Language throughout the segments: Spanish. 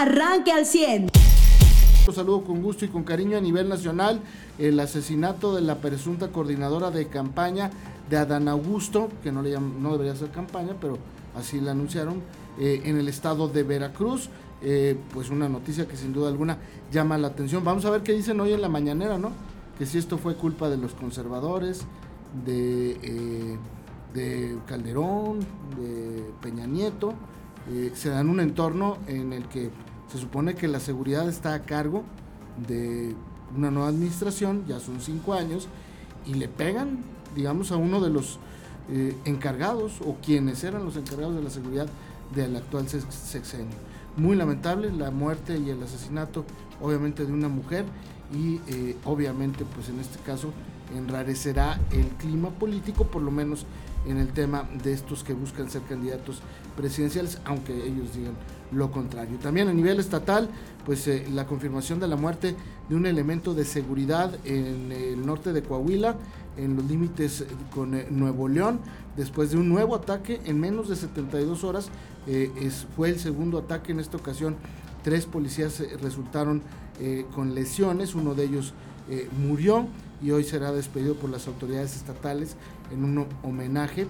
arranque al 100. Los saludo con gusto y con cariño a nivel nacional el asesinato de la presunta coordinadora de campaña de Adán Augusto, que no, le no debería ser campaña, pero así la anunciaron, eh, en el estado de Veracruz. Eh, pues una noticia que sin duda alguna llama la atención. Vamos a ver qué dicen hoy en la mañanera, ¿no? Que si esto fue culpa de los conservadores, de, eh, de Calderón, de Peña Nieto, se dan un entorno en el que se supone que la seguridad está a cargo de una nueva administración, ya son cinco años, y le pegan, digamos, a uno de los eh, encargados o quienes eran los encargados de la seguridad del actual sexenio. Muy lamentable la muerte y el asesinato, obviamente, de una mujer y eh, obviamente, pues en este caso, enrarecerá el clima político, por lo menos en el tema de estos que buscan ser candidatos presidenciales, aunque ellos digan lo contrario. También a nivel estatal, pues eh, la confirmación de la muerte de un elemento de seguridad en el norte de Coahuila, en los límites con eh, Nuevo León, después de un nuevo ataque en menos de 72 horas. Eh, es, fue el segundo ataque en esta ocasión. Tres policías resultaron con lesiones, uno de ellos murió y hoy será despedido por las autoridades estatales en un homenaje.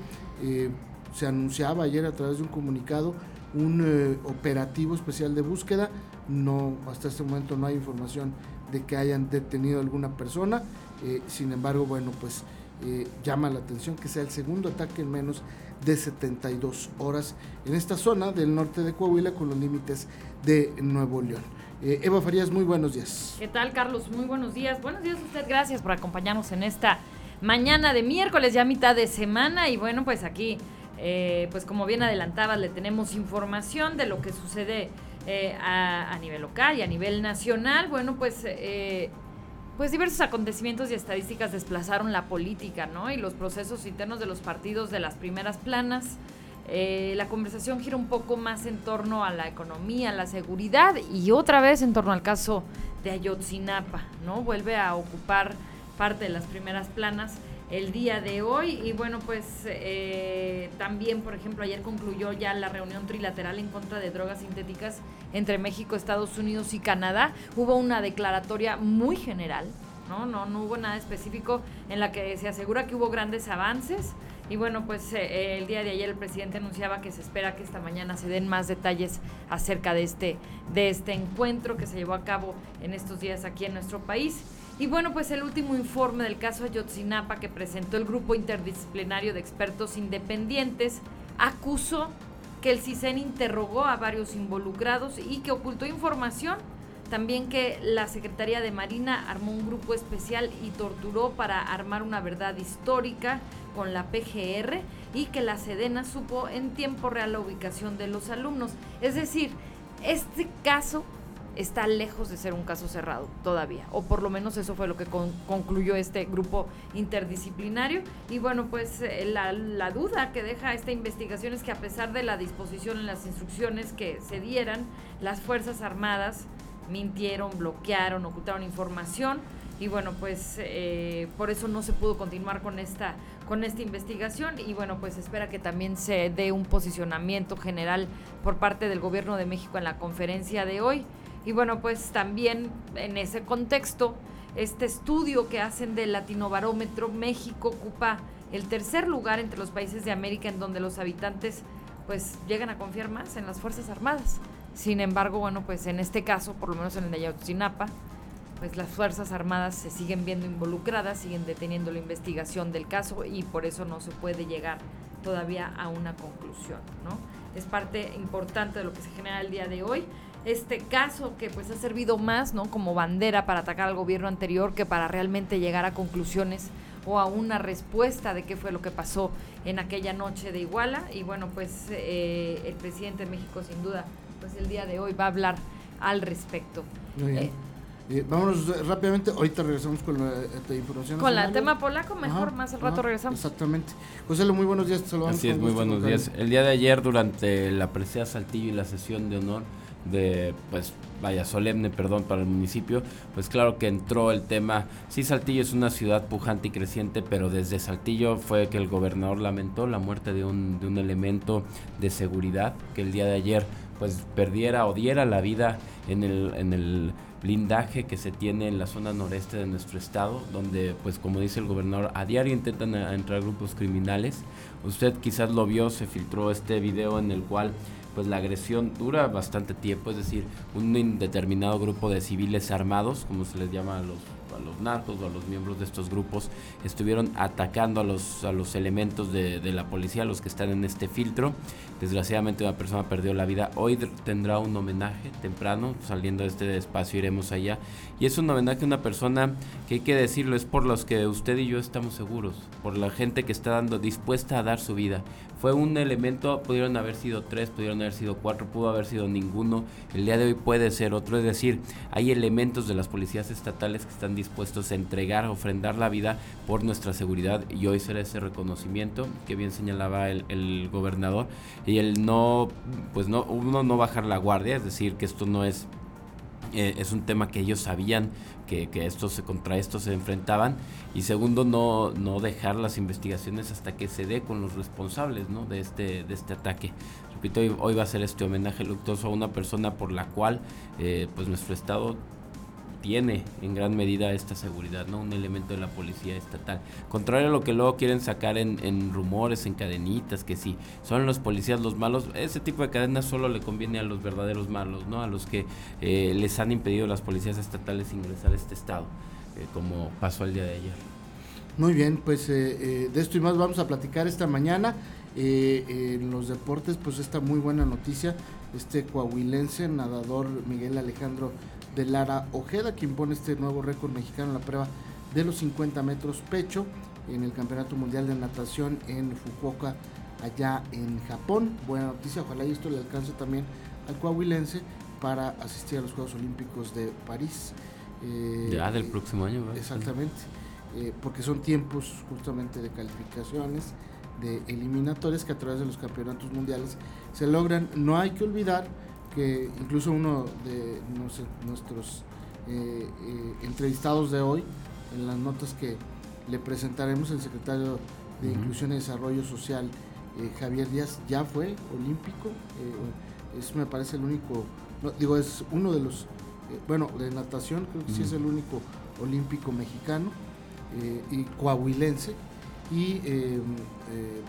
se anunciaba ayer a través de un comunicado un eh, operativo especial de búsqueda. No, hasta este momento no hay información de que hayan detenido alguna persona. Eh, sin embargo, bueno, pues eh, llama la atención que sea el segundo ataque en menos de 72 horas en esta zona del norte de Coahuila con los límites de Nuevo León. Eva Farías, muy buenos días. ¿Qué tal, Carlos? Muy buenos días. Buenos días a usted. Gracias por acompañarnos en esta mañana de miércoles, ya mitad de semana. Y bueno, pues aquí eh, pues como bien adelantaba, le tenemos información de lo que sucede eh, a, nivel local y a nivel nacional. Bueno, pues, eh, pues diversos acontecimientos y estadísticas desplazaron la política, ¿no? Y los procesos internos de los partidos de las primeras planas. la conversación gira un poco más en torno a la economía, la seguridad y otra vez en torno al caso de Ayotzinapa, ¿no? Vuelve a ocupar parte de las primeras planas el día de hoy. Y bueno, pues eh, también, por ejemplo, ayer concluyó ya la reunión trilateral en contra de drogas sintéticas entre México, Estados Unidos y Canadá. Hubo una declaratoria muy general, ¿no? No, no hubo nada específico en la que se asegura que hubo grandes avances. Y bueno, pues eh, el día de ayer el presidente anunciaba que se espera que esta mañana se den más detalles acerca de este, de este encuentro que se llevó a cabo en estos días aquí en nuestro país. Y bueno, pues el último informe del caso Ayotzinapa que presentó el Grupo Interdisciplinario de Expertos Independientes acusó que el CISEN interrogó a varios involucrados y que ocultó información. También que la Secretaría de Marina armó un grupo especial y torturó para armar una verdad histórica con la PGR y que la Sedena supo en tiempo real la ubicación de los alumnos. Es decir, este caso está lejos de ser un caso cerrado todavía, o por lo menos eso fue lo que concluyó este grupo interdisciplinario. Y bueno, pues eh, la, la, duda que deja esta investigación es que a pesar de la disposición en las instrucciones que se dieran, las Fuerzas Armadas mintieron, bloquearon, ocultaron información y bueno, pues eh, por eso no se pudo continuar con esta, con esta investigación y bueno, pues espera que también se dé un posicionamiento general por parte del gobierno de México en la conferencia de hoy. Y bueno, pues también en ese contexto, este estudio que hacen del Latinobarómetro, México ocupa el tercer lugar entre los países de América en donde los habitantes pues llegan a confiar más en las Fuerzas Armadas. Sin embargo, bueno, pues en este caso, por lo menos en el de Ayotzinapa, pues las Fuerzas Armadas se siguen viendo involucradas, siguen deteniendo la investigación del caso y por eso no se puede llegar todavía a una conclusión, ¿no? Es parte importante de lo que se genera el día de hoy este caso que pues ha servido más, ¿no? Como bandera para atacar al gobierno anterior que para realmente llegar a conclusiones o a una respuesta de qué fue lo que pasó en aquella noche de Iguala. Y bueno, pues eh, el presidente de México sin duda, pues el día de hoy va a hablar al respecto. Muy bien. Eh, eh, vámonos rápidamente, ahorita regresamos con la, información. Con el tema polaco, mejor, más al rato regresamos. Exactamente. José, muy buenos días, te saludamos. Así es, muy buenos días. El día de ayer, durante la presea Saltillo y la sesión de honor, de, pues, vaya, solemne, perdón, para el municipio, pues claro que entró el tema, sí, Saltillo es una ciudad pujante y creciente, pero desde Saltillo fue que el gobernador lamentó la muerte de un, de un elemento de seguridad que el día de ayer pues perdiera o diera la vida en el, en el blindaje que se tiene en la zona noreste de nuestro estado, donde pues como dice el gobernador, a diario intentan entrar grupos criminales. Usted quizás lo vio, se filtró este video en el cual pues la agresión dura bastante tiempo, es decir, un indeterminado grupo de civiles armados, como se les llama a los a los narcos o a los miembros de estos grupos estuvieron atacando a los, a los elementos de, de, la policía, los que están en este filtro. Desgraciadamente una persona perdió la vida. Hoy tendrá un homenaje temprano, saliendo de este espacio iremos allá. Y es un homenaje a una persona que hay que decirlo, es por los que usted y yo estamos seguros, por la gente que está dando, dispuesta a dar su vida. Fue un elemento, pudieron haber sido tres, pudieron haber sido cuatro, pudo haber sido ninguno. El día de hoy puede ser otro, es decir, hay elementos de las policías estatales que están dispuestos a entregar, a ofrendar la vida por nuestra seguridad. Y hoy será ese reconocimiento que bien señalaba el, el gobernador. Y el no, pues no, uno no bajar la guardia, es decir, que esto no es eh, es un tema que ellos sabían que, que esto se, contra esto se enfrentaban y segundo no, no dejar las investigaciones hasta que se dé con los responsables ¿no? de, este, de este ataque. Repito, hoy, hoy va a ser este homenaje luctuoso a una persona por la cual eh, pues nuestro estado tiene en gran medida esta seguridad, ¿no? Un elemento de la policía estatal. Contrario a lo que luego quieren sacar en, rumores, en cadenitas, que si son los policías los malos, ese tipo de cadenas solo le conviene a los verdaderos malos, ¿no? A los que eh, les han impedido las policías estatales ingresar a este estado, eh, como pasó el día de ayer. Muy bien, pues eh, de esto y más vamos a platicar esta mañana. en los deportes, pues esta muy buena noticia, este coahuilense nadador Miguel Alejandro de Lara Ojeda, quien pone este nuevo récord mexicano en la prueba de los 50 metros pecho en el Campeonato Mundial de Natación en Fukuoka, allá en Japón. Buena noticia, ojalá y esto le alcance también al coahuilense para asistir a los Juegos Olímpicos de París. Eh, ya del próximo año, ¿verdad? Exactamente, eh, porque son tiempos justamente de calificaciones, de eliminatorias que a través de los campeonatos mundiales se logran. No hay que olvidar que incluso uno de nuestros eh, eh, entrevistados de hoy, en las notas que le presentaremos, el secretario de Inclusión y Desarrollo Social, eh, Javier Díaz, ya fue olímpico, es me parece el único, digo, es uno de los, bueno, de natación, creo que sí es el único olímpico mexicano y coahuilense, y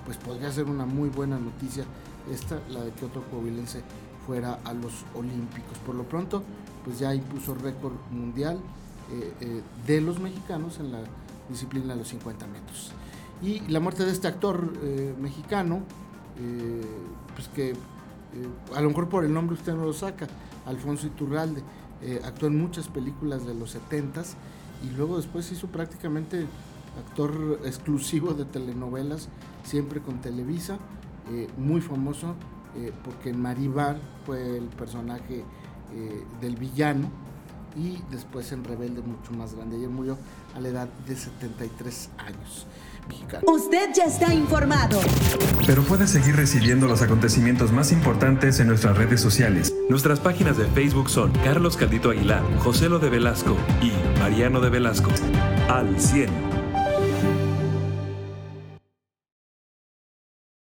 pues podría ser una muy buena noticia esta, la de que otro coahuilense fuera a los Olímpicos. Por lo pronto, pues ya impuso récord mundial eh, eh, de los mexicanos en la disciplina de los 50 metros. Y la muerte de este actor eh, mexicano, pues que a lo mejor por el nombre usted no lo saca, Alfonso Iturralde, actuó en muchas películas de los 70s y luego después hizo prácticamente actor exclusivo de telenovelas, siempre con Televisa, muy famoso eh, porque en Maribar fue el personaje eh, del villano y después en Rebelde mucho más grande. Ayer murió a la edad de 73 años. Mexicano. Usted ya está informado. Pero puede seguir recibiendo los acontecimientos más importantes en nuestras redes sociales. Nuestras páginas de Facebook son Carlos Caldito Aguilar, José Lo de Velasco y Mariano de Velasco. Al 100.